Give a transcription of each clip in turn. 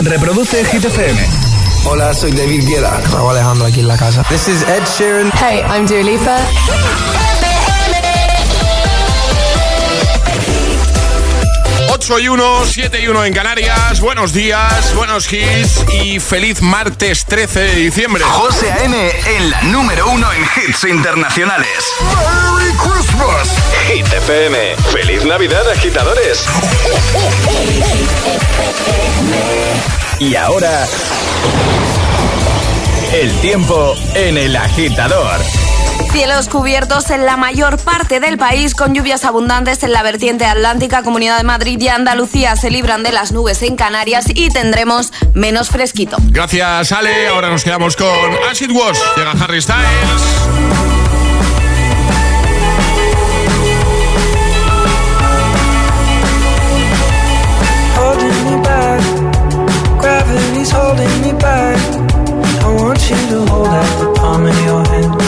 Reproduce Hit FM. Hola, soy David Guetta. Raúl Alejandro aquí en la casa. This is Ed Sheeran. Hey, I'm Dua Lipa. 8 y 1, 7 y 1 en Canarias. Buenos días, buenos hits y feliz martes 13 de diciembre. José A.M. en la número 1 en hits internacionales. ¡Merry Christmas! Hit FM. ¡Feliz Navidad, agitadores! Y ahora. El tiempo en el agitador. Cielos cubiertos en la mayor parte del país con lluvias abundantes en la vertiente atlántica, Comunidad de Madrid y Andalucía se libran de las nubes en Canarias y tendremos menos fresquito. Gracias, Ale. Ahora nos quedamos con Acid Wash. Llega Harry Styles. holding me back. Gravity's holding me back. I want you to hold out the palm of your hand.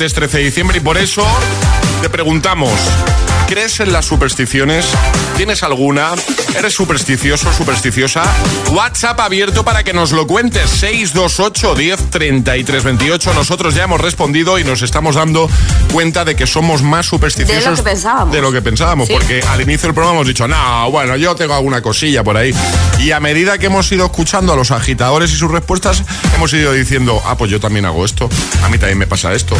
martes 13 de diciembre y por eso te preguntamos, ¿crees en las supersticiones? ¿Tienes alguna? ¿Eres supersticioso, supersticiosa? WhatsApp abierto para que nos lo cuentes. 628 10 33 28. Nosotros ya hemos respondido y nos estamos dando cuenta de que somos más supersticiosos De lo que pensábamos. de lo que pensábamos, Sí. porque al inicio del programa hemos dicho, no, bueno, yo tengo alguna cosilla por ahí. Y a medida que hemos ido escuchando a los agitadores y sus respuestas, hemos ido diciendo, ah, pues yo también hago esto, a mí también me pasa esto.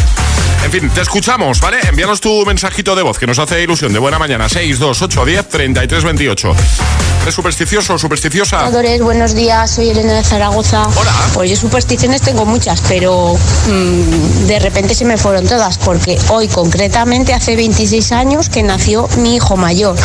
En fin, te escuchamos, ¿vale? Envíanos tu mensajito de voz que nos hace ilusión de buena mañana, 628 10 33 28. ¿Eres supersticioso o supersticiosa? Adores, buenos días, soy Elena de Zaragoza. Hola. Pues yo supersticiones tengo muchas, pero mm, de repente se me fueron todas, porque hoy concretamente hace 26 años que nació mi hijo mayor,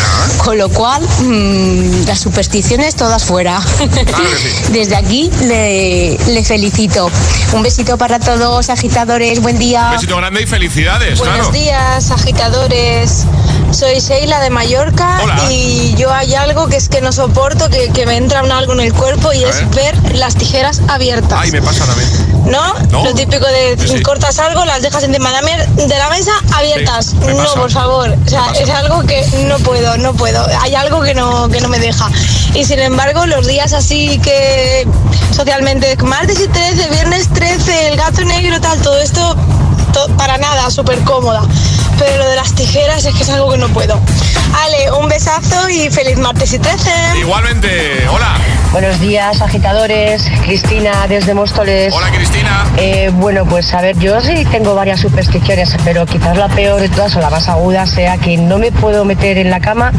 con lo cual mm, las supersticiones todas fuera. que sí. Desde aquí le, le felicito. Un besito para todos, agitadores, buen día. Un besito grande y felicidades, Buenos claro. días, agitadores. Soy Sheila de Mallorca Hola. y yo hay algo que es que no soporto, que, que me entra un algo en el cuerpo y A es ver. ver las tijeras abiertas. Ay, me pasa también. ¿No? No. Lo típico de Sí, sí. cortas algo, las dejas encima de la, mer- de la mesa abiertas. Sí, no, por favor. O sea, es algo que no puedo, no puedo. Hay algo que no, que no me deja. Y sin embargo, los días así que socialmente, martes y 13, viernes 13, el gato negro, tal, todo esto, to- para nada, súper cómoda. Pero lo de las tijeras es que es algo que no puedo. abrazo y feliz martes y 13. Igualmente, hola. Buenos días, agitadores. Cristina desde Móstoles. Hola, Cristina. Eh, bueno, pues a ver, yo sí tengo varias supersticiones, pero quizás la peor de todas o la más aguda sea que no me puedo meter en la cama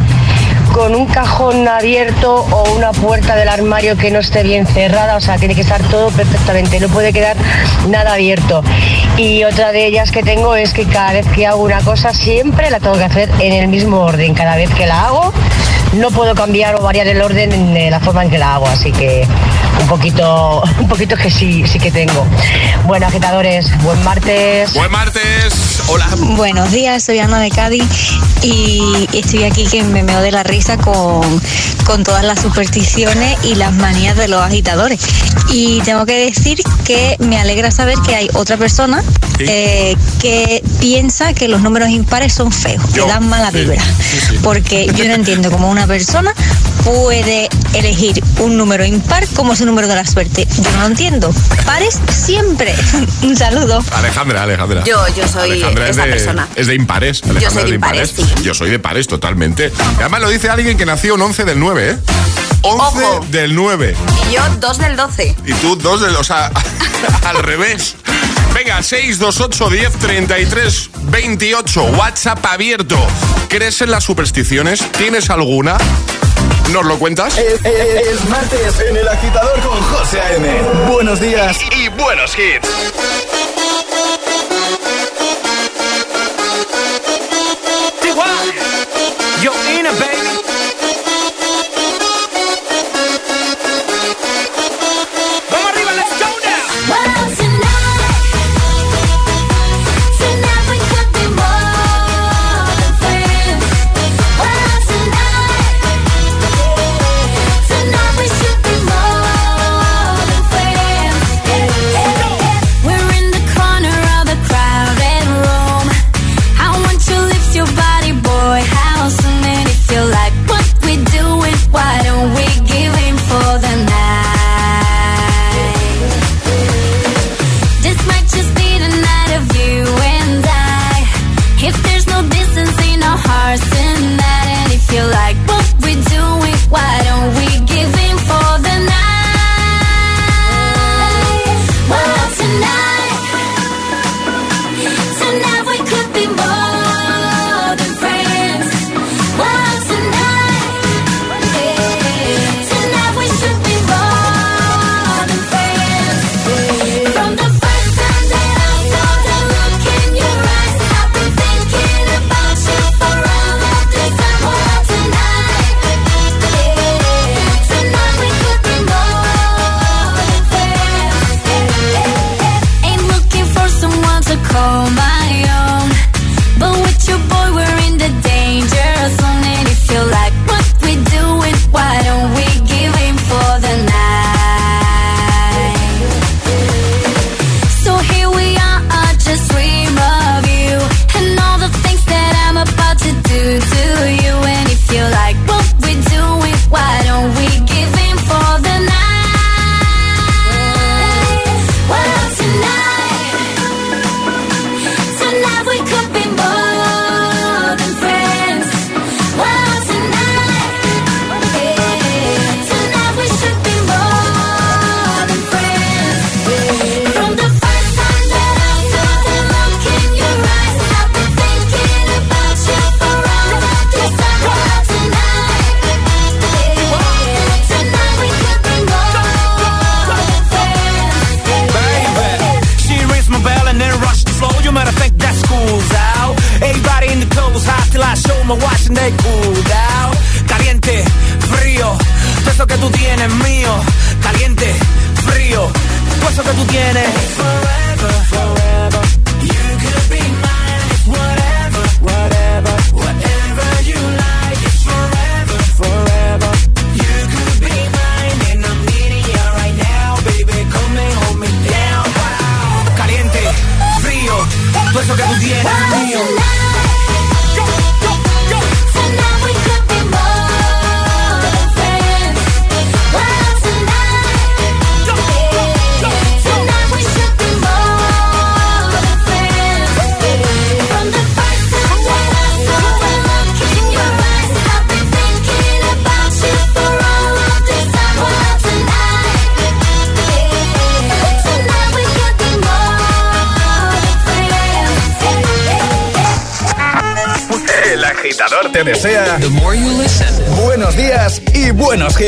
con un cajón abierto o una puerta del armario que no esté bien cerrada, o sea, tiene que estar todo perfectamente, no puede quedar nada abierto. Y otra de ellas que tengo es que cada vez que hago una cosa siempre la tengo que hacer en el mismo orden, cada vez que la hago no puedo cambiar o variar el orden en la forma en que la hago, así que un poquito, un poquito que sí, sí que tengo. Bueno, agitadores, buen martes. Buen martes. Hola. Buenos días, soy Ana de Cádiz y estoy aquí que me meo de la risa con, con todas las supersticiones y las manías de los agitadores. Y tengo que decir que me alegra saber que hay otra persona Sí. eh, que piensa que los números impares son feos, Yo, que dan mala sí, vibra. sí, sí. Porque yo no entiendo cómo una persona puede elegir un número impar como su número de la suerte. Yo no lo entiendo. Pares siempre. un saludo. Alejandra, Alejandra. Yo- yo soy Alejandra esa es de, persona. Es de impares. Alejandra soy es de impares, sí. Yo soy de pares totalmente. Y además lo dice alguien que nació un 11 del 9, ¿eh? 11 Ojo. del 9. Y yo dos del 12. Y tú dos del... O sea, al revés. Venga, 628 10 33 28. WhatsApp abierto. ¿Crees en las supersticiones? ¿Tienes alguna? ¿Nos lo cuentas? Es, es- es martes en el agitador con José A.M. Buenos días Y, y buenos hits.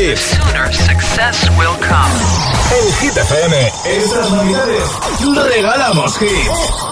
Hits. En Hit FM, estas navidades, regalamos hits.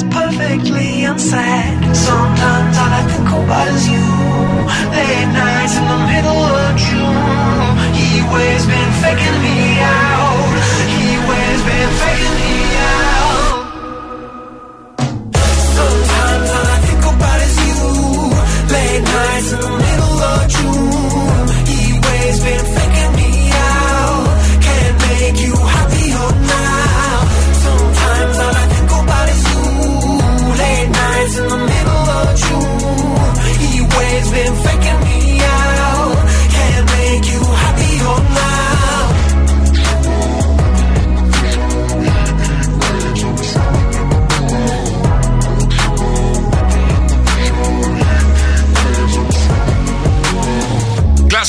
That's perfectly unsaid. Sometimes all I think about is you. Late nights in the middle of June. He waves been faking me out.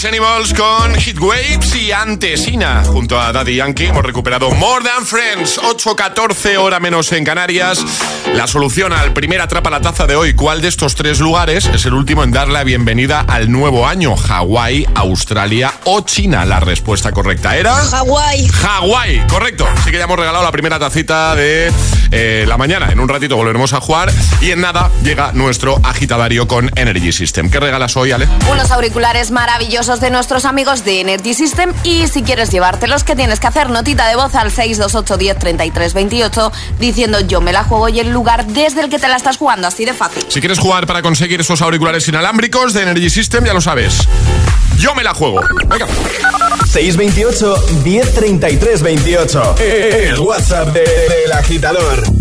Glass Animals con Hit Waves y antes Ina junto a Daddy Yankee hemos recuperado More Than Friends. 8.14 hora menos en Canarias. La solución al primer atrapa la taza de hoy. ¿cuál de estos tres lugares es el último en dar la bienvenida al nuevo año? Hawái, Australia o China. La respuesta correcta era Hawái. Hawái, correcto. Así que ya hemos regalado la primera tacita de eh, la mañana. En un ratito volveremos a jugar. Y en nada llega nuestro agitadario con Energy System. ¿qué regalas hoy Ale? Unos auriculares maravillosos de nuestros amigos de Energy System y si quieres llevártelos, ¿qué tienes que hacer? Notita de voz al 628 10 33 28 diciendo yo me la juego y el lugar desde el que te la estás jugando, así de fácil. Si quieres jugar para conseguir esos auriculares inalámbricos de Energy System, ya lo sabes. Yo me la juego. Venga. 628 1033 28. El WhatsApp de- del agitador.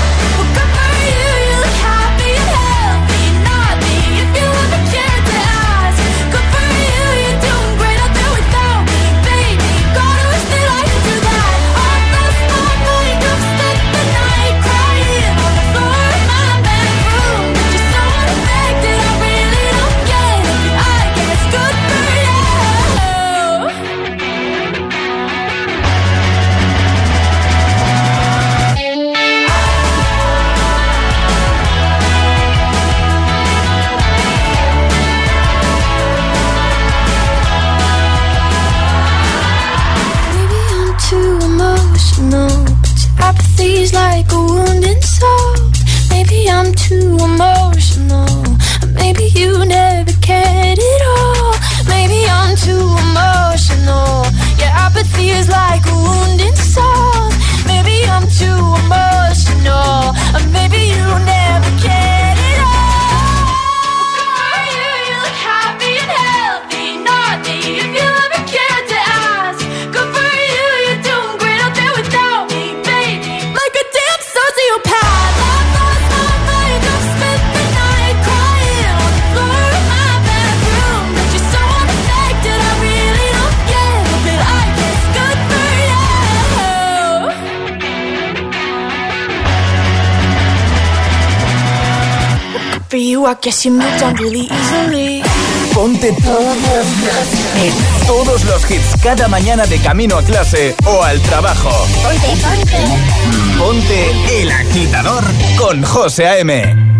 I guess you moved on. Ponte todos todos los hits cada mañana de camino a clase o al trabajo. Ponte, ponte. Ponte el agitador con José A.M.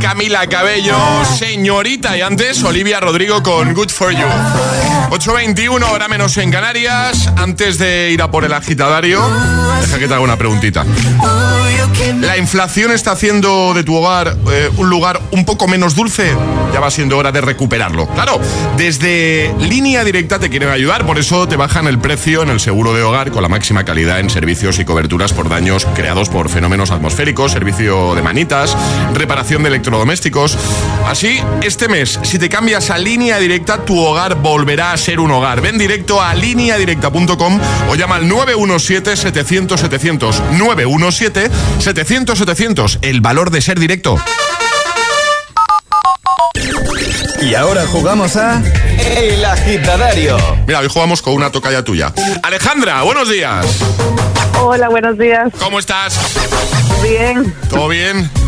Camila Cabello, señorita y antes Olivia Rodrigo con Good For You. 8.21, hora menos en Canarias. Antes de ir a por el agitadario, deja que te haga una preguntita. ¿La inflación está haciendo de tu hogar eh, un lugar un poco menos dulce? Ya va siendo hora de recuperarlo. Claro, desde línea directa te quieren ayudar, por eso te bajan el precio en el seguro de hogar con la máxima calidad en servicios y coberturas por daños creados por fenómenos atmosféricos, servicio de manitas, reparación de electrodomésticos. Así, este mes, si te cambias a línea directa, tu hogar volverá a ser un hogar. Ven directo a lineadirecta.com o llama al 917-700-700. 917-700-700. El valor de ser directo. Y ahora jugamos a El Agitadario. Mira, hoy jugamos con una tocaya tuya. Alejandra, buenos días. Hola, buenos días. ¿Cómo estás? Bien. ¿Todo bien?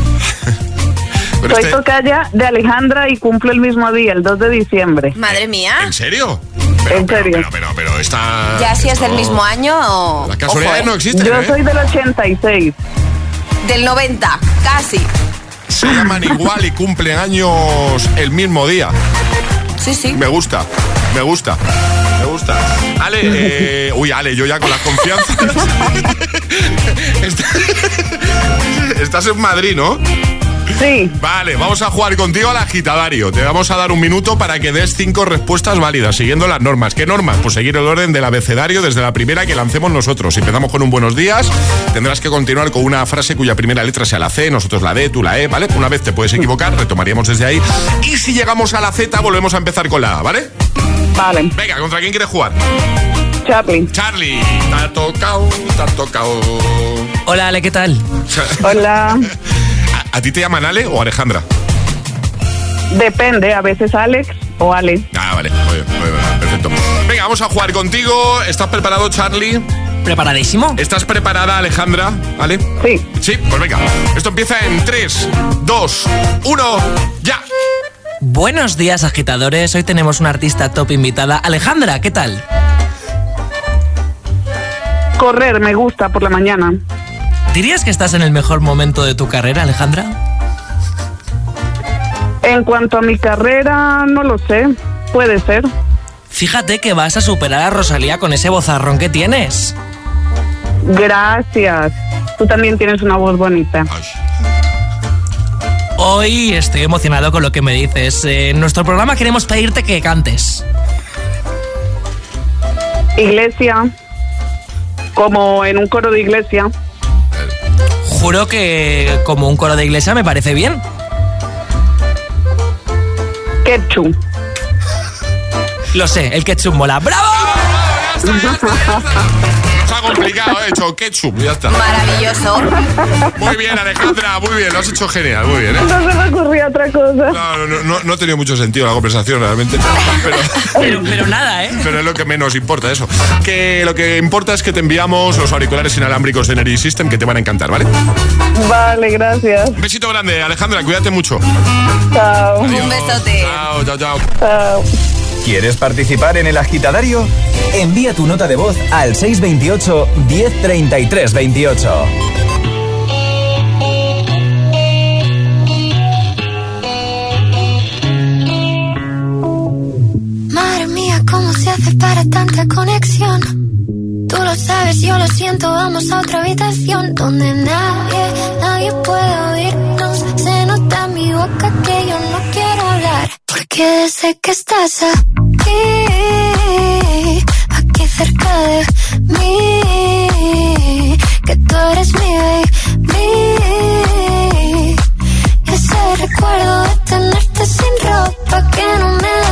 Pero Soy este- tocaya de Alejandra y cumplo el mismo día, el 2 de diciembre. Madre mía. ¿En serio? en serio. Pero, pero, pero está... Ya si es del mismo año o... Las casualidades Ojo, no existen, Yo ¿eh? soy del 86. Del 90, casi. Se llaman igual y cumplen años el mismo día. Sí, sí. Me gusta, me gusta, me gusta. Ale, eh, uy, Ale, yo ya con la confianza. Está- Estás en Madrid, ¿no? Sí. Vale, vamos a jugar contigo al agitadario. Te vamos a dar un minuto para que des cinco respuestas válidas, siguiendo las normas. ¿Qué normas? Pues seguir el orden del abecedario desde la primera que lancemos nosotros. Si empezamos con un buenos días, tendrás que continuar con una frase cuya primera letra sea la C, nosotros la D, tú la E, ¿vale? Una vez te puedes equivocar, retomaríamos desde ahí. Y si llegamos a la Z, volvemos a empezar con la A, ¿vale? Vale. Venga, ¿contra quién quieres jugar? Charlie. Charlie, te ha tocado, te ha tocado. Hola, Ale, ¿qué tal? Hola. ¿A, ti te llaman Ale o Alejandra? Depende, a veces Alex o Ale. Ah, vale, muy bien, muy bien, perfecto. Venga, vamos a jugar contigo. ¿Estás preparado, Charlie? ¿Preparadísimo? ¿Estás preparada, Alejandra? ¿Vale? Sí. Sí, pues venga. Esto empieza en 3, 2, 1, ya. Buenos días, agitadores. Hoy tenemos una artista top invitada. Alejandra, ¿qué tal? Correr me gusta por la mañana. ¿Dirías que estás en el mejor momento de tu carrera, Alejandra? En cuanto a mi carrera, no lo sé. Puede ser. Fíjate que vas a superar a Rosalía con ese bozarrón que tienes. Gracias. Tú también tienes una voz bonita. Hoy estoy emocionado con lo que me dices. En nuestro programa queremos pedirte que cantes. Iglesia. Como en un coro de iglesia. Juro que como un coro de iglesia me parece bien. Ketchup. Lo sé, el ketchup mola. ¡Bravo! Ha complicado, he hecho ketchup, ya está. Maravilloso. Muy bien, Alejandra, muy bien, lo has hecho genial, muy bien, ¿eh? No se me ocurría otra cosa. No, no, no, no ha tenido mucho sentido la conversación realmente, pero, Pero, pero nada, ¿eh? pero es lo que menos importa eso. Que lo que importa es que te enviamos los auriculares inalámbricos de Energy System que te van a encantar, ¿vale? Vale, gracias. Un besito grande, Alejandra, cuídate mucho. Chao. Un besote. Chao, chao, chao. Chao. ¿Quieres participar en el agitadario? Envía tu nota de voz al 628 1033 28. Madre mía, ¿cómo se hace para tanta conexión? Tú lo sabes, yo lo siento, vamos a otra habitación donde nadie, nadie puede oírnos. Se nota en mi boca que yo no quiero Porque desde que estás aquí, aquí cerca de mí, que tú eres mi baby. Ese recuerdo de tenerte sin ropa que no me deja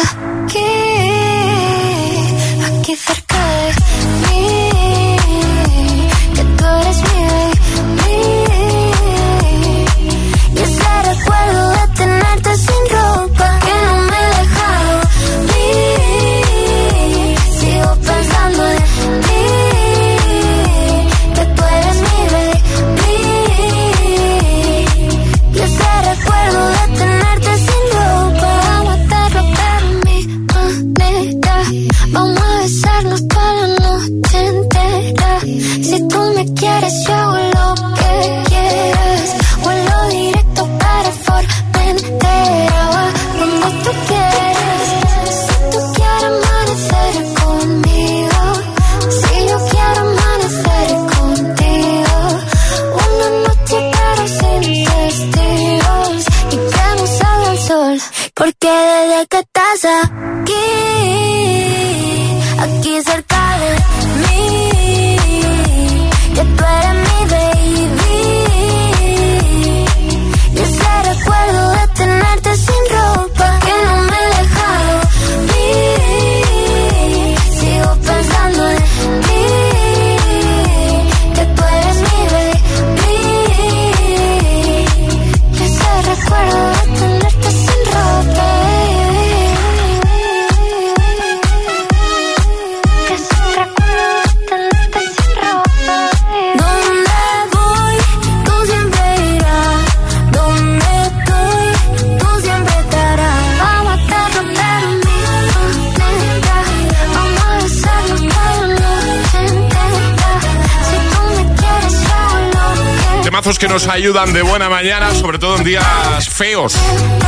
Temazos que nos ayudan de buena mañana, sobre todo en días feos,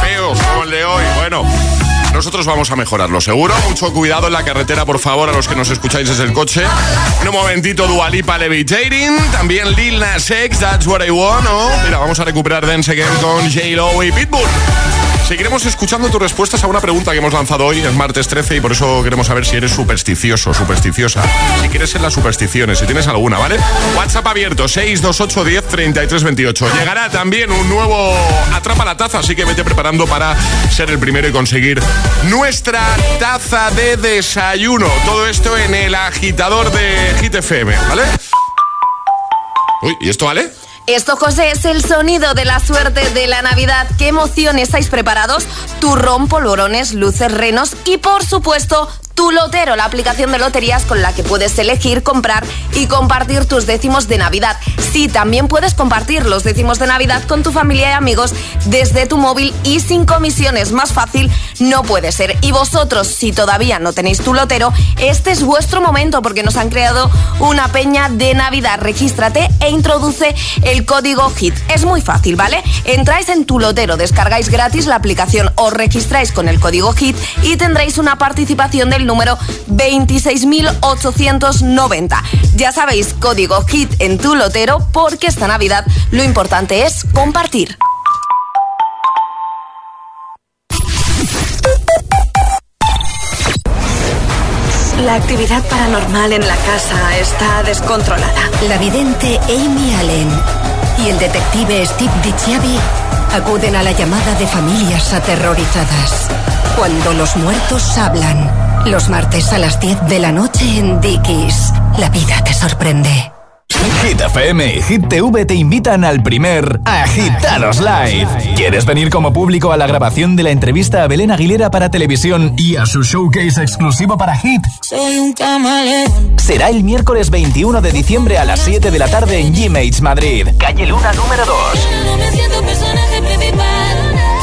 feos como el de hoy. Bueno, nosotros vamos a mejorarlo, seguro. Mucho cuidado en la carretera, por favor, a los que nos escucháis desde el coche. En un momentito, Dualipa Levitating. También Lil Nas X, That's What I Want. ¿no? Mira, vamos a recuperar Dance Again con J-Lo y Pitbull. Seguiremos escuchando tus respuestas a una pregunta que hemos lanzado hoy, es martes 13, y por eso queremos saber si eres supersticioso, supersticiosa. Si quieres ser las supersticiones, si tienes alguna, ¿vale? WhatsApp abierto, 628 10 33 28. Llegará también un nuevo Atrapa la Taza, así que vete preparando para ser el primero y conseguir nuestra taza de desayuno. Todo esto en el agitador de Hit FM, ¿vale? Uy, ¿y esto vale? Esto, José, es el sonido de la suerte de la Navidad. ¿Qué emoción estáis preparados? Turrón, polvorones, luces, renos y, por supuesto, Tu Lotero, la aplicación de loterías con la que puedes elegir, comprar y compartir tus décimos de Navidad. Sí, también puedes compartir los décimos de Navidad con tu familia y amigos desde tu móvil y sin comisiones. Más fácil no puede ser. Y vosotros, si todavía no tenéis Tu Lotero, este es vuestro momento porque nos han creado una peña de Navidad. Regístrate e introduce el código HIT. Es muy fácil, ¿vale? Entráis en Tu Lotero, descargáis gratis la aplicación, os registráis con el código HIT y tendréis una participación del número 26.890. Ya sabéis, código HIT en tu lotero porque esta Navidad lo importante es compartir. La actividad paranormal en la casa está descontrolada. La vidente Amy Allen y el detective Steve DiChiavi acuden a la llamada de familias aterrorizadas. Cuando los muertos hablan. Los martes a las 10 de la noche en Dickies. La vida te sorprende. Hit FM y Hit TV te invitan al primer Agitados Live. ¿Quieres venir como público a la grabación de la entrevista a Belén Aguilera para televisión y a su showcase exclusivo para Hit? Soy un camaleón. Será el miércoles 21 de diciembre a las 7 de la tarde en G-Mates Madrid. Calle Luna número 2. No me siento personaje principal.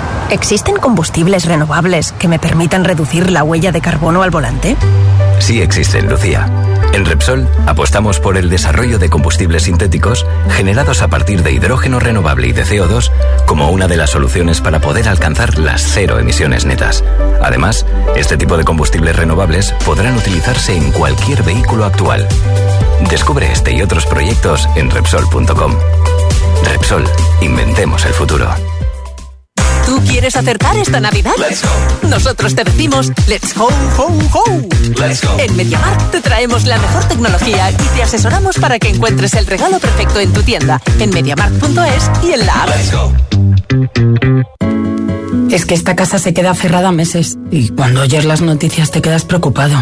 ¿Existen combustibles renovables que me permitan reducir la huella de carbono al volante? Sí existen, Lucía. En Repsol apostamos por el desarrollo de combustibles sintéticos generados a partir de hidrógeno renovable y de CO2 como una de las soluciones para poder alcanzar las cero emisiones netas. Además, este tipo de combustibles renovables podrán utilizarse en cualquier vehículo actual. Descubre este y otros proyectos en Repsol.com. Repsol, inventemos el futuro. ¿Tú quieres acertar esta Navidad? Nosotros te decimos Let's go, go, go. En MediaMarkt te traemos la mejor tecnología y te asesoramos para que encuentres el regalo perfecto en tu tienda, en MediaMarkt.es y en la app. Es que esta casa se queda cerrada meses y cuando oyes las noticias te quedas preocupado.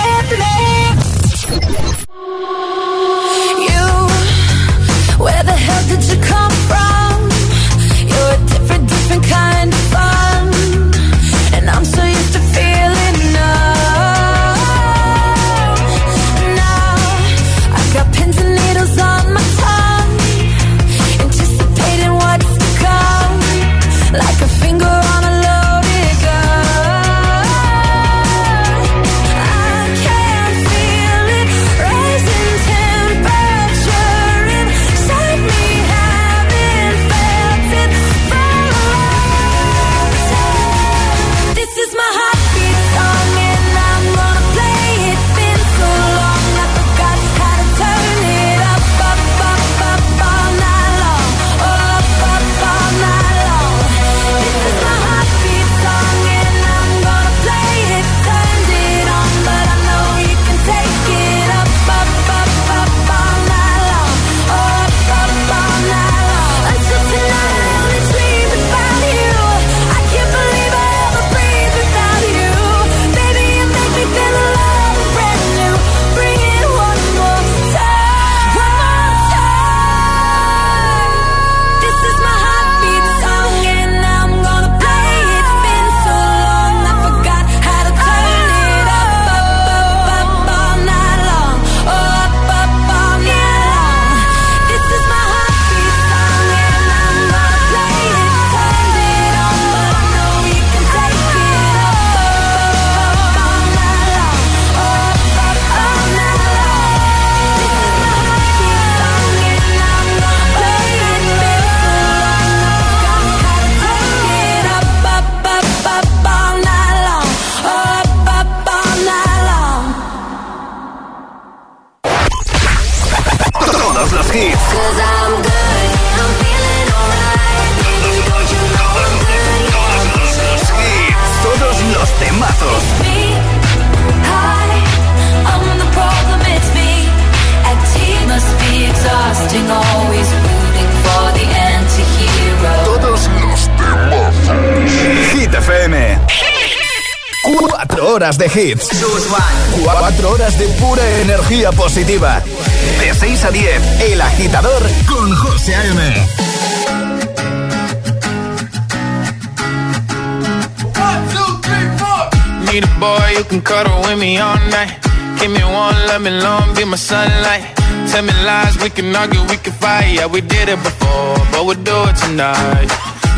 Hits. Cuatro horas de pura energía positiva. De 6 a 10, El Agitador con José A.M. Need a boy who can cuddle with me all night. Give me one, let me long, be my sunlight. Tell me lies, we can argue, we can fight. Yeah, we did it before, but we'll do it tonight.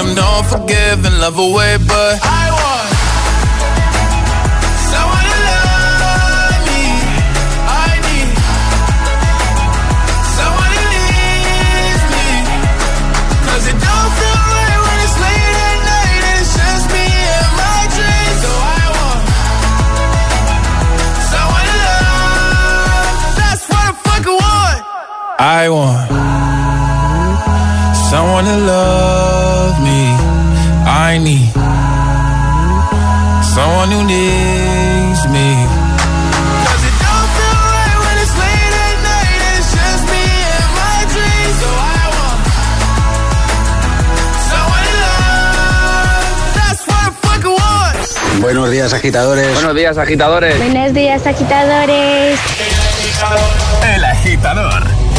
them don't forgive and love away, but I want someone to love me. I need someone to need me. 'Cause it don't feel right when it's late at night and it's just me and my dreams. So I want someone to love. That's what I fucking want. I want someone to love. me. I need someone who needs me. Buenos días, agitadores. Buenos días, agitadores. Buenos días, agitadores. El agitador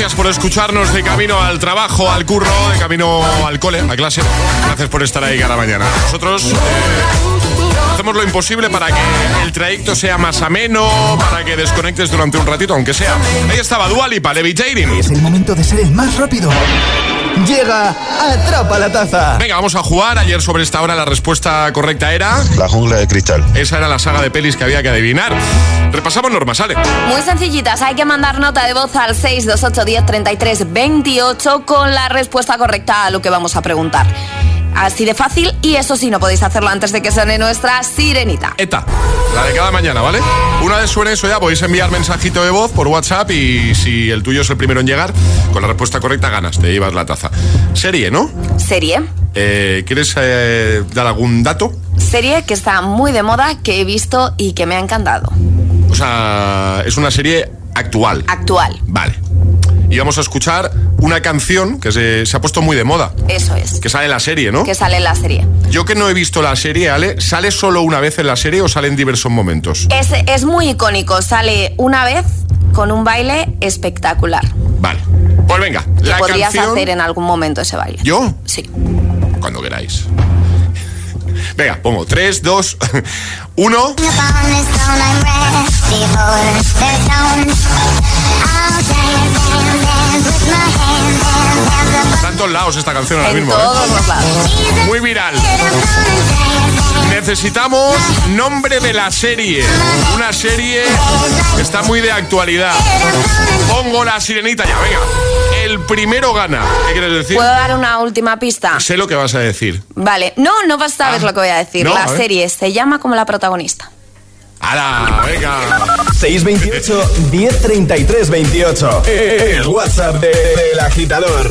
Gracias por escucharnos de camino al trabajo, al curro, de camino al cole, a clase. Gracias por estar ahí cada mañana. Nosotros. Eh, hacemos lo imposible para que el trayecto sea más ameno, para que desconectes durante un ratito, aunque sea. Ahí estaba Dualipa, Levitating. Es el momento de ser el más rápido. Llega Atrapa la Taza. Venga, vamos a jugar. Ayer sobre esta hora la respuesta correcta era... La jungla de cristal. Esa era la saga de pelis que había que adivinar. Repasamos normas, ¿sale? Muy sencillitas, hay que mandar nota de voz al 628 10 33 28 con la respuesta correcta a lo que vamos a preguntar. Así de fácil y eso sí, no podéis hacerlo antes de que suene nuestra sirenita. ETA, la de cada mañana, ¿vale? Una vez suene eso ya, podéis enviar mensajito de voz por WhatsApp y si el tuyo es el primero en llegar, con la respuesta correcta ganas, te llevas la taza. Serie, ¿no? Serie. Eh, ¿Quieres eh, dar algún dato? Serie que está muy de moda, que he visto y que me ha encantado. O sea, es una serie actual. Actual. Vale. Y vamos a escuchar una canción que se, se ha puesto muy de moda. Eso es. Que sale en la serie, ¿no? Que sale en la serie. Yo que no he visto la serie, Ale, ¿sale solo una vez en la serie o sale en diversos momentos? Es, es muy icónico, sale una vez con un baile espectacular. Vale. Pues venga, Que la podrías canción... hacer en algún momento ese baile. ¿Yo? Sí. Cuando queráis. Venga, pongo 3, 2, 1. Está en todos lados esta canción ahora mismo. ¿eh? Muy viral. Necesitamos nombre de la serie. Una serie que está muy de actualidad. Pongo la sirenita ya, venga. El primero gana. ¿Qué quieres decir? ¿Puedo dar una última pista? Sé lo que vas a decir. Vale. No, no vas a saber lo que voy a decir. no, la a serie se llama como la protagonista. ¡Hala! Venga. 628 1033 28. El WhatsApp de- del agitador.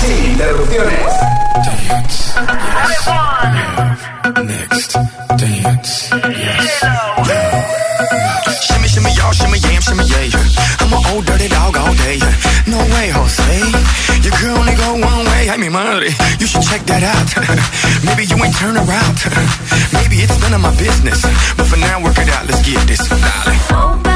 Sin interrupciones. Next, dance, yes. Shimmy, shimmy, y'all, shimmy, yam, shimmy, yeah. I'm an old dirty dog all day. No way, Jose. You can only go one way. Ay, mi madre. You should check that out. Maybe you ain't turn around. Maybe it's none of my business. But for now, work it out. Let's get this. Dale.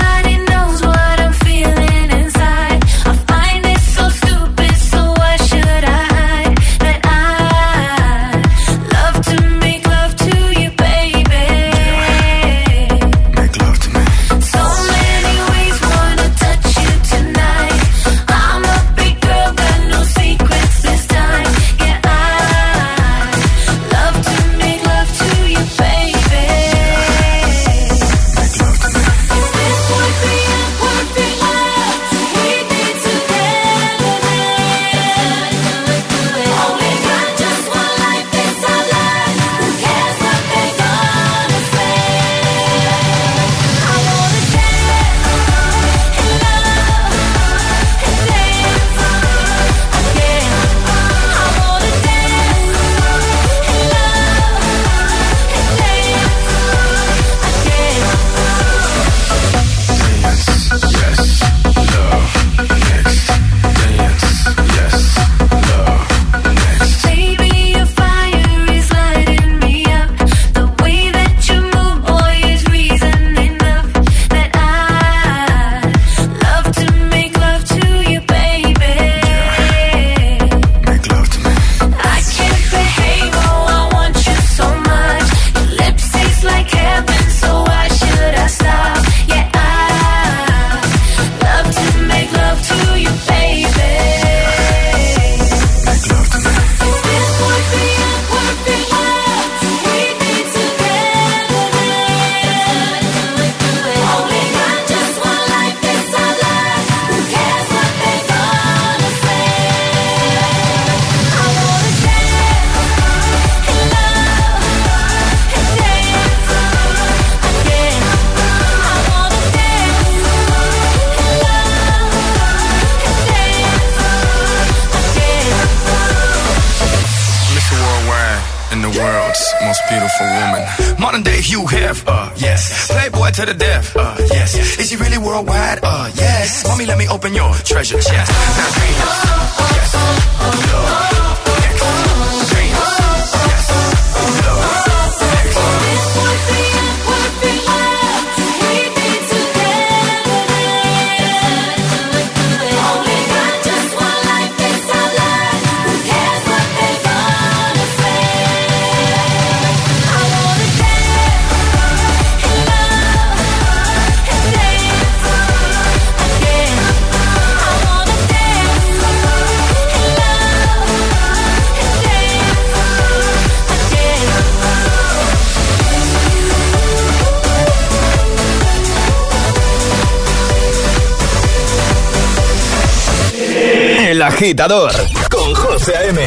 Agitador con José A.M.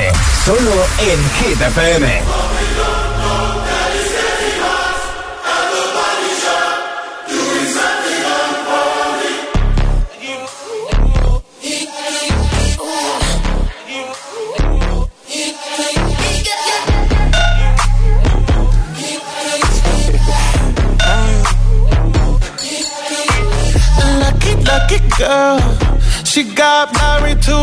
Solo en Hit FM. Lucky, lucky girl. She got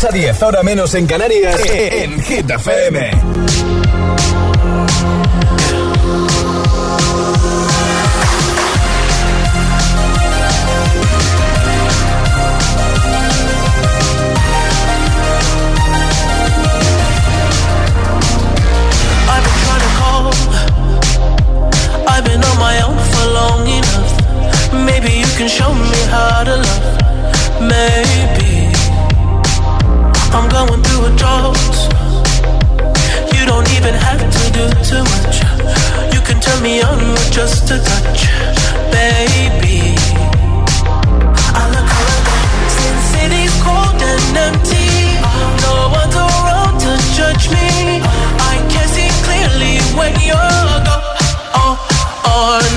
6 a 10, hora menos en Canarias, en Hit FM. Maybe you can show me how to love. Maybe going through a drought. You don't even have to do too much. You can turn me on with just a touch, baby. I cold and empty. No one's around to judge me. I can see clearly when you're gone. Oh, oh, and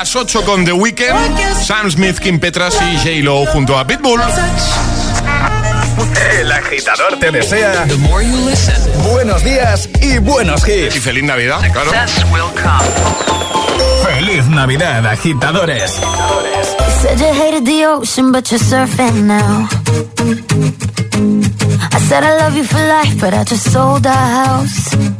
Las 8 con The Weeknd, Sam Smith, Kim Petras y J-Lo junto a Pitbull. El agitador te desea The more you listen. buenos días y buenos hits. Y feliz Navidad, claro. Feliz Navidad, agitadores. You said you hated the ocean, but you're surfing now. I said I love you for life, but I just sold our house.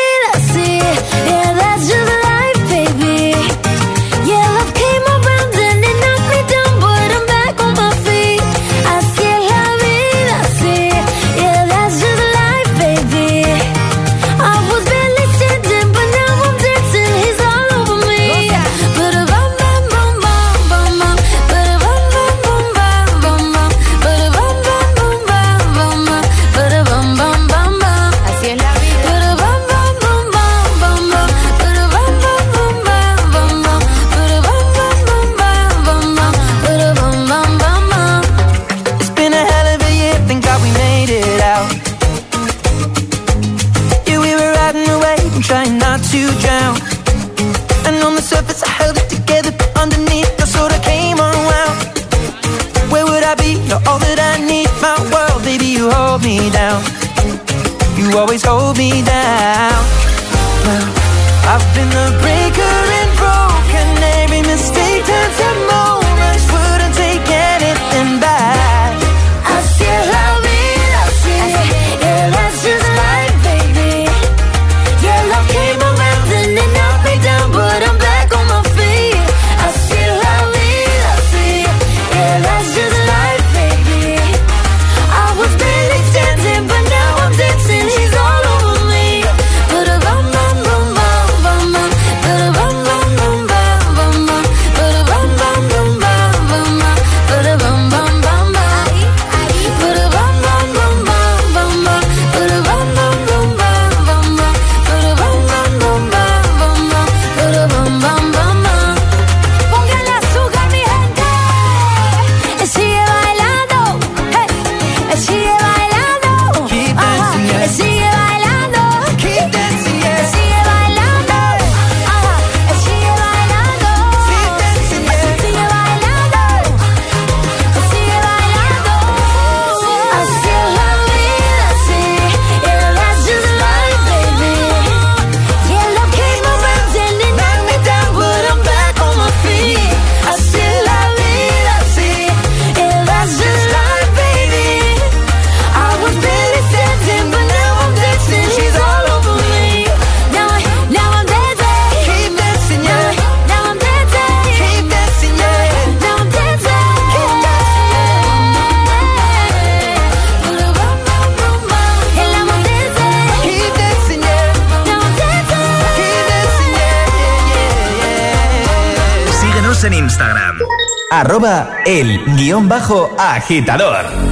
arroba el guion bajo agitador.